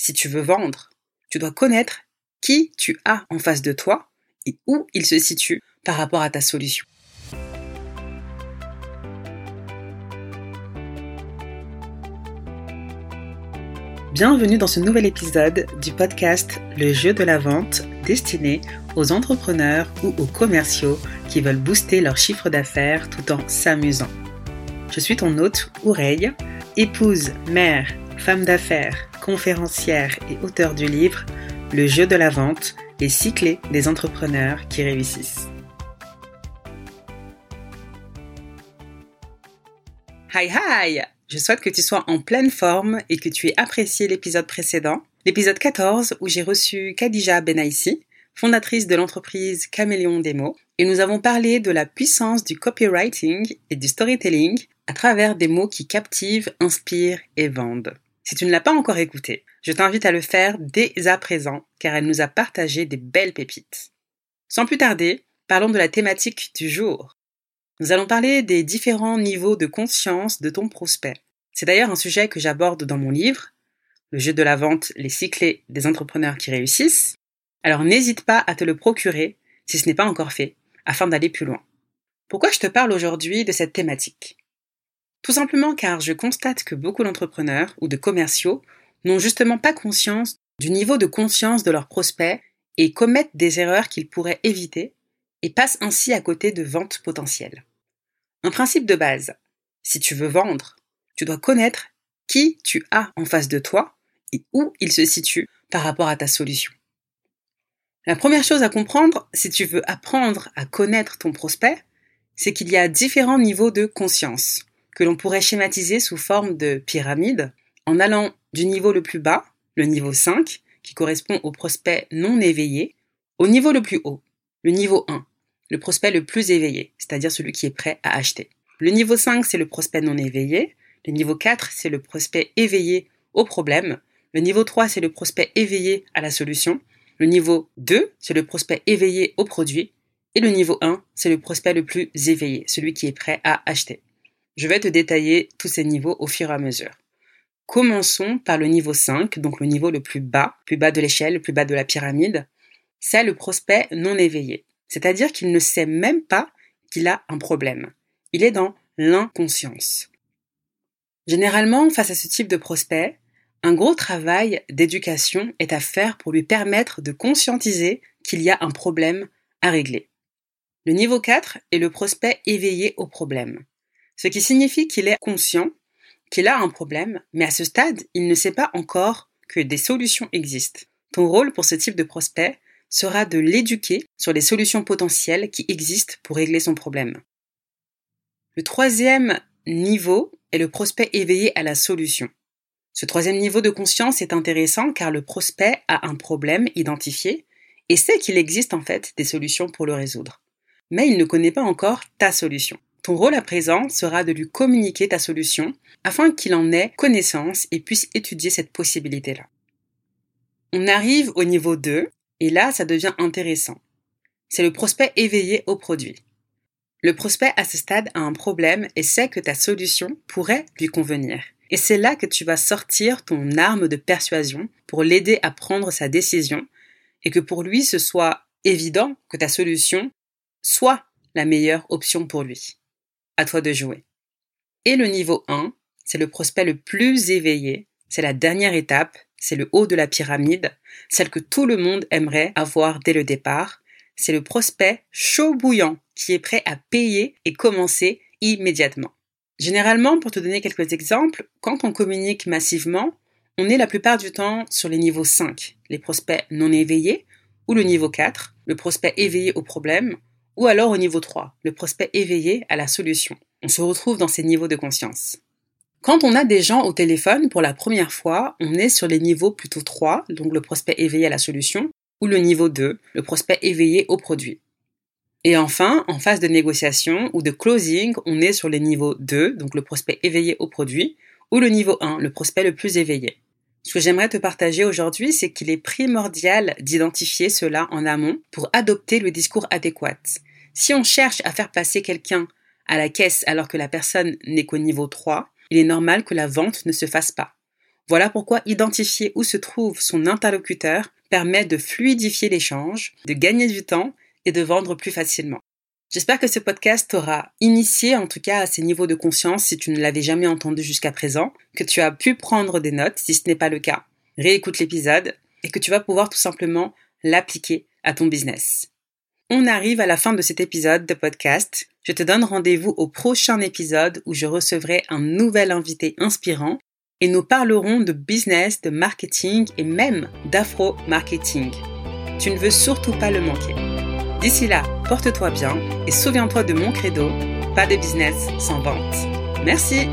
Si tu veux vendre, tu dois connaître qui tu as en face de toi et où il se situe par rapport à ta solution. Bienvenue dans ce nouvel épisode du podcast Le jeu de la vente destiné aux entrepreneurs ou aux commerciaux qui veulent booster leur chiffre d'affaires tout en s'amusant. Je suis ton hôte, Oureille, épouse, mère, femme d'affaires, conférencière et auteur du livre Le jeu de la vente, les six clés des entrepreneurs qui réussissent. Hi hi Je souhaite que tu sois en pleine forme et que tu aies apprécié l'épisode précédent, l'épisode 14 où j'ai reçu Khadija Benaïsi, fondatrice de l'entreprise Caméléon Demo, et nous avons parlé de la puissance du copywriting et du storytelling à travers des mots qui captivent, inspirent et vendent. Si tu ne l'as pas encore écouté, je t'invite à le faire dès à présent car elle nous a partagé des belles pépites. Sans plus tarder, parlons de la thématique du jour. Nous allons parler des différents niveaux de conscience de ton prospect. C'est d'ailleurs un sujet que j'aborde dans mon livre, Le jeu de la vente, les cyclés des entrepreneurs qui réussissent. Alors n'hésite pas à te le procurer si ce n'est pas encore fait, afin d'aller plus loin. Pourquoi je te parle aujourd'hui de cette thématique? Tout simplement car je constate que beaucoup d'entrepreneurs ou de commerciaux n'ont justement pas conscience du niveau de conscience de leurs prospects et commettent des erreurs qu'ils pourraient éviter et passent ainsi à côté de ventes potentielles. Un principe de base. Si tu veux vendre, tu dois connaître qui tu as en face de toi et où il se situe par rapport à ta solution. La première chose à comprendre, si tu veux apprendre à connaître ton prospect, c'est qu'il y a différents niveaux de conscience que l'on pourrait schématiser sous forme de pyramide en allant du niveau le plus bas, le niveau 5, qui correspond au prospect non éveillé, au niveau le plus haut, le niveau 1, le prospect le plus éveillé, c'est-à-dire celui qui est prêt à acheter. Le niveau 5, c'est le prospect non éveillé. Le niveau 4, c'est le prospect éveillé au problème. Le niveau 3, c'est le prospect éveillé à la solution. Le niveau 2, c'est le prospect éveillé au produit. Et le niveau 1, c'est le prospect le plus éveillé, celui qui est prêt à acheter. Je vais te détailler tous ces niveaux au fur et à mesure. Commençons par le niveau 5, donc le niveau le plus bas, plus bas de l'échelle, le plus bas de la pyramide. C'est le prospect non éveillé. C'est-à-dire qu'il ne sait même pas qu'il a un problème. Il est dans l'inconscience. Généralement, face à ce type de prospect, un gros travail d'éducation est à faire pour lui permettre de conscientiser qu'il y a un problème à régler. Le niveau 4 est le prospect éveillé au problème ce qui signifie qu'il est conscient qu'il a un problème, mais à ce stade, il ne sait pas encore que des solutions existent. Ton rôle pour ce type de prospect sera de l'éduquer sur les solutions potentielles qui existent pour régler son problème. Le troisième niveau est le prospect éveillé à la solution. Ce troisième niveau de conscience est intéressant car le prospect a un problème identifié et sait qu'il existe en fait des solutions pour le résoudre. Mais il ne connaît pas encore ta solution. Ton rôle à présent sera de lui communiquer ta solution afin qu'il en ait connaissance et puisse étudier cette possibilité-là. On arrive au niveau 2 et là ça devient intéressant. C'est le prospect éveillé au produit. Le prospect à ce stade a un problème et sait que ta solution pourrait lui convenir. Et c'est là que tu vas sortir ton arme de persuasion pour l'aider à prendre sa décision et que pour lui ce soit évident que ta solution soit la meilleure option pour lui à toi de jouer. Et le niveau 1, c'est le prospect le plus éveillé, c'est la dernière étape, c'est le haut de la pyramide, celle que tout le monde aimerait avoir dès le départ, c'est le prospect chaud bouillant qui est prêt à payer et commencer immédiatement. Généralement, pour te donner quelques exemples, quand on communique massivement, on est la plupart du temps sur les niveaux 5, les prospects non éveillés, ou le niveau 4, le prospect éveillé au problème, ou alors au niveau 3, le prospect éveillé à la solution. On se retrouve dans ces niveaux de conscience. Quand on a des gens au téléphone pour la première fois, on est sur les niveaux plutôt 3, donc le prospect éveillé à la solution, ou le niveau 2, le prospect éveillé au produit. Et enfin, en phase de négociation ou de closing, on est sur les niveaux 2, donc le prospect éveillé au produit, ou le niveau 1, le prospect le plus éveillé. Ce que j'aimerais te partager aujourd'hui, c'est qu'il est primordial d'identifier cela en amont pour adopter le discours adéquat. Si on cherche à faire passer quelqu'un à la caisse alors que la personne n'est qu'au niveau 3, il est normal que la vente ne se fasse pas. Voilà pourquoi identifier où se trouve son interlocuteur permet de fluidifier l'échange, de gagner du temps et de vendre plus facilement. J'espère que ce podcast t'aura initié en tout cas à ces niveaux de conscience si tu ne l'avais jamais entendu jusqu'à présent, que tu as pu prendre des notes si ce n'est pas le cas. Réécoute l'épisode et que tu vas pouvoir tout simplement l'appliquer à ton business. On arrive à la fin de cet épisode de podcast. Je te donne rendez-vous au prochain épisode où je recevrai un nouvel invité inspirant et nous parlerons de business, de marketing et même d'afro-marketing. Tu ne veux surtout pas le manquer. D'ici là, porte-toi bien et souviens-toi de mon credo, pas de business sans vente. Merci